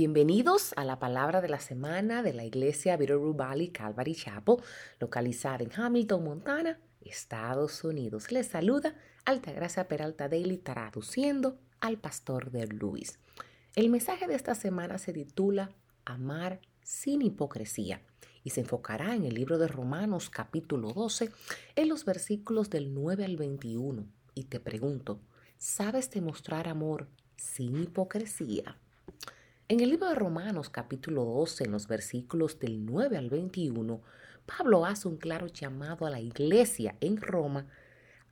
Bienvenidos a la palabra de la semana de la iglesia Bitterroot Valley Calvary Chapel, localizada en Hamilton, Montana, Estados Unidos. Les saluda Altagracia Peralta Daily traduciendo al pastor de Luis. El mensaje de esta semana se titula Amar sin hipocresía y se enfocará en el libro de Romanos capítulo 12 en los versículos del 9 al 21. Y te pregunto, ¿sabes demostrar amor sin hipocresía? En el libro de Romanos capítulo 12, en los versículos del 9 al 21, Pablo hace un claro llamado a la iglesia en Roma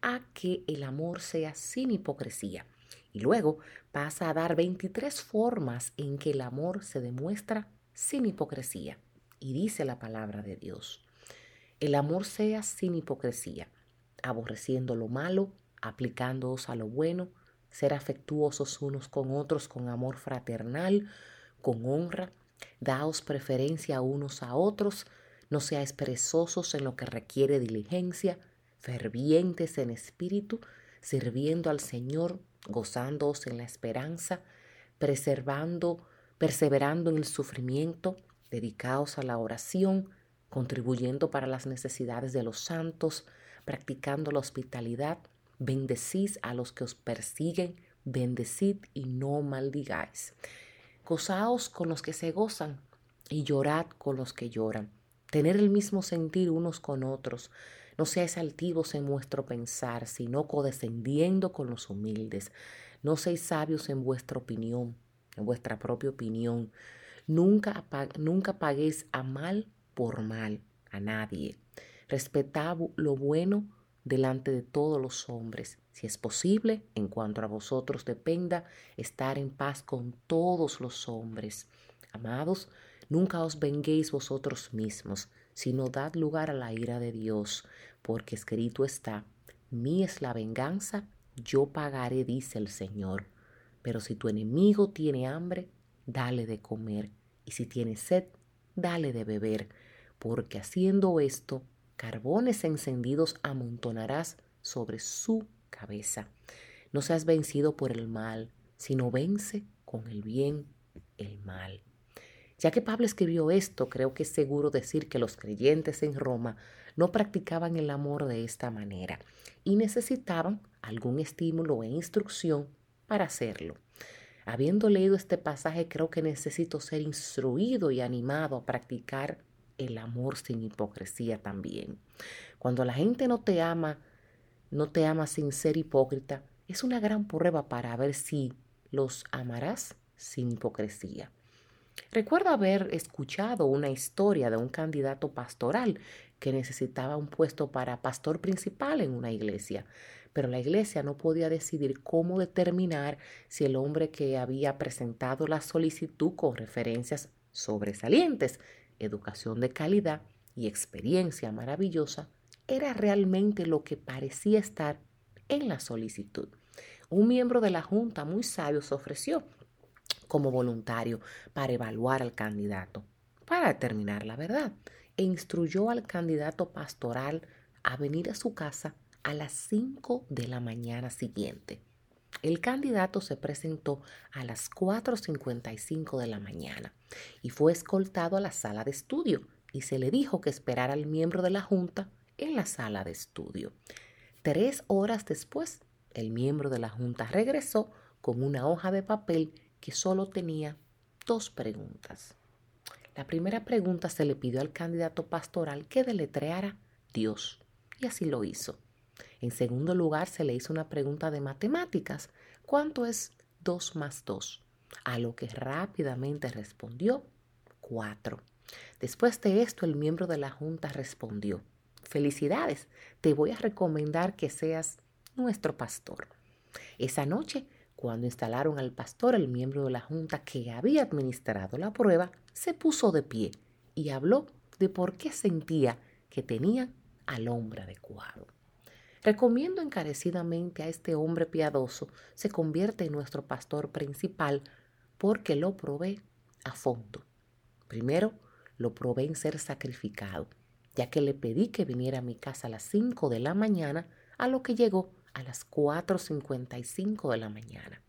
a que el amor sea sin hipocresía. Y luego pasa a dar 23 formas en que el amor se demuestra sin hipocresía. Y dice la palabra de Dios. El amor sea sin hipocresía, aborreciendo lo malo, aplicándoos a lo bueno, ser afectuosos unos con otros con amor fraternal, con honra, daos preferencia unos a otros, no seáis perezosos en lo que requiere diligencia, fervientes en espíritu, sirviendo al Señor, gozándoos en la esperanza, preservando, perseverando en el sufrimiento, dedicaos a la oración, contribuyendo para las necesidades de los santos, practicando la hospitalidad, bendecís a los que os persiguen, bendecid y no maldigáis. Gozaos con los que se gozan y llorad con los que lloran. Tener el mismo sentir unos con otros. No seáis altivos en vuestro pensar, sino codescendiendo con los humildes. No seáis sabios en vuestra opinión, en vuestra propia opinión. Nunca, nunca paguéis a mal por mal a nadie. Respetad lo bueno delante de todos los hombres. Si es posible, en cuanto a vosotros dependa, estar en paz con todos los hombres. Amados, nunca os venguéis vosotros mismos, sino dad lugar a la ira de Dios, porque escrito está, mí es la venganza, yo pagaré, dice el Señor. Pero si tu enemigo tiene hambre, dale de comer, y si tiene sed, dale de beber, porque haciendo esto, carbones encendidos amontonarás sobre su cabeza. No seas vencido por el mal, sino vence con el bien el mal. Ya que Pablo escribió esto, creo que es seguro decir que los creyentes en Roma no practicaban el amor de esta manera y necesitaban algún estímulo e instrucción para hacerlo. Habiendo leído este pasaje, creo que necesito ser instruido y animado a practicar el amor sin hipocresía también. Cuando la gente no te ama, no te ama sin ser hipócrita, es una gran prueba para ver si los amarás sin hipocresía. Recuerdo haber escuchado una historia de un candidato pastoral que necesitaba un puesto para pastor principal en una iglesia, pero la iglesia no podía decidir cómo determinar si el hombre que había presentado la solicitud con referencias sobresalientes educación de calidad y experiencia maravillosa era realmente lo que parecía estar en la solicitud. Un miembro de la Junta muy sabio se ofreció como voluntario para evaluar al candidato, para determinar la verdad, e instruyó al candidato pastoral a venir a su casa a las 5 de la mañana siguiente. El candidato se presentó a las 4.55 de la mañana y fue escoltado a la sala de estudio y se le dijo que esperara al miembro de la Junta en la sala de estudio. Tres horas después, el miembro de la Junta regresó con una hoja de papel que solo tenía dos preguntas. La primera pregunta se le pidió al candidato pastoral que deletreara Dios, y así lo hizo. En segundo lugar, se le hizo una pregunta de matemáticas. ¿Cuánto es 2 más 2? A lo que rápidamente respondió 4. Después de esto, el miembro de la Junta respondió, felicidades, te voy a recomendar que seas nuestro pastor. Esa noche, cuando instalaron al pastor, el miembro de la Junta que había administrado la prueba se puso de pie y habló de por qué sentía que tenía al hombre adecuado. Recomiendo encarecidamente a este hombre piadoso se convierte en nuestro pastor principal porque lo probé a fondo. Primero, lo probé en ser sacrificado, ya que le pedí que viniera a mi casa a las 5 de la mañana, a lo que llegó a las 4.55 de la mañana.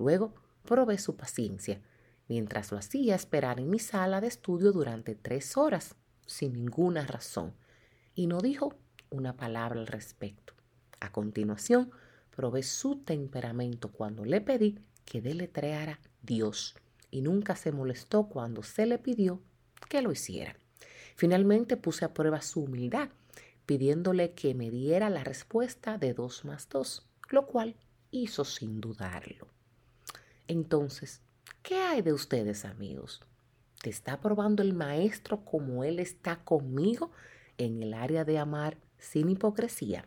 Luego, probé su paciencia mientras lo hacía esperar en mi sala de estudio durante tres horas, sin ninguna razón, y no dijo una palabra al respecto. A continuación, probé su temperamento cuando le pedí que deletreara Dios y nunca se molestó cuando se le pidió que lo hiciera. Finalmente puse a prueba su humildad, pidiéndole que me diera la respuesta de 2 más 2, lo cual hizo sin dudarlo. Entonces, ¿qué hay de ustedes amigos? ¿Te está probando el maestro como él está conmigo en el área de amar sin hipocresía?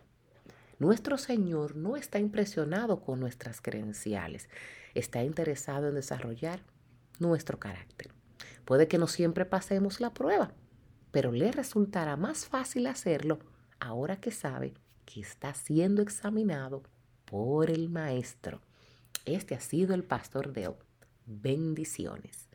Nuestro Señor no está impresionado con nuestras credenciales, está interesado en desarrollar nuestro carácter. Puede que no siempre pasemos la prueba, pero le resultará más fácil hacerlo ahora que sabe que está siendo examinado por el Maestro. Este ha sido el Pastor Dale. Bendiciones.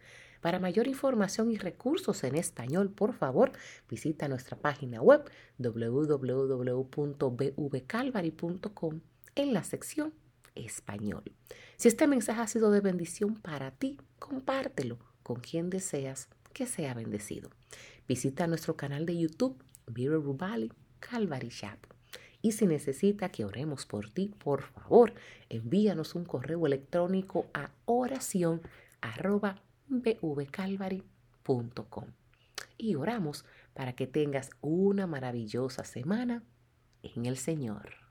Para mayor información y recursos en español, por favor, visita nuestra página web www.bvcalvary.com en la sección Español. Si este mensaje ha sido de bendición para ti, compártelo con quien deseas que sea bendecido. Visita nuestro canal de YouTube, Vero Rubali Calvary Chapel. Y si necesita que oremos por ti, por favor, envíanos un correo electrónico a oración bvcalvary.com. Y oramos para que tengas una maravillosa semana en el Señor.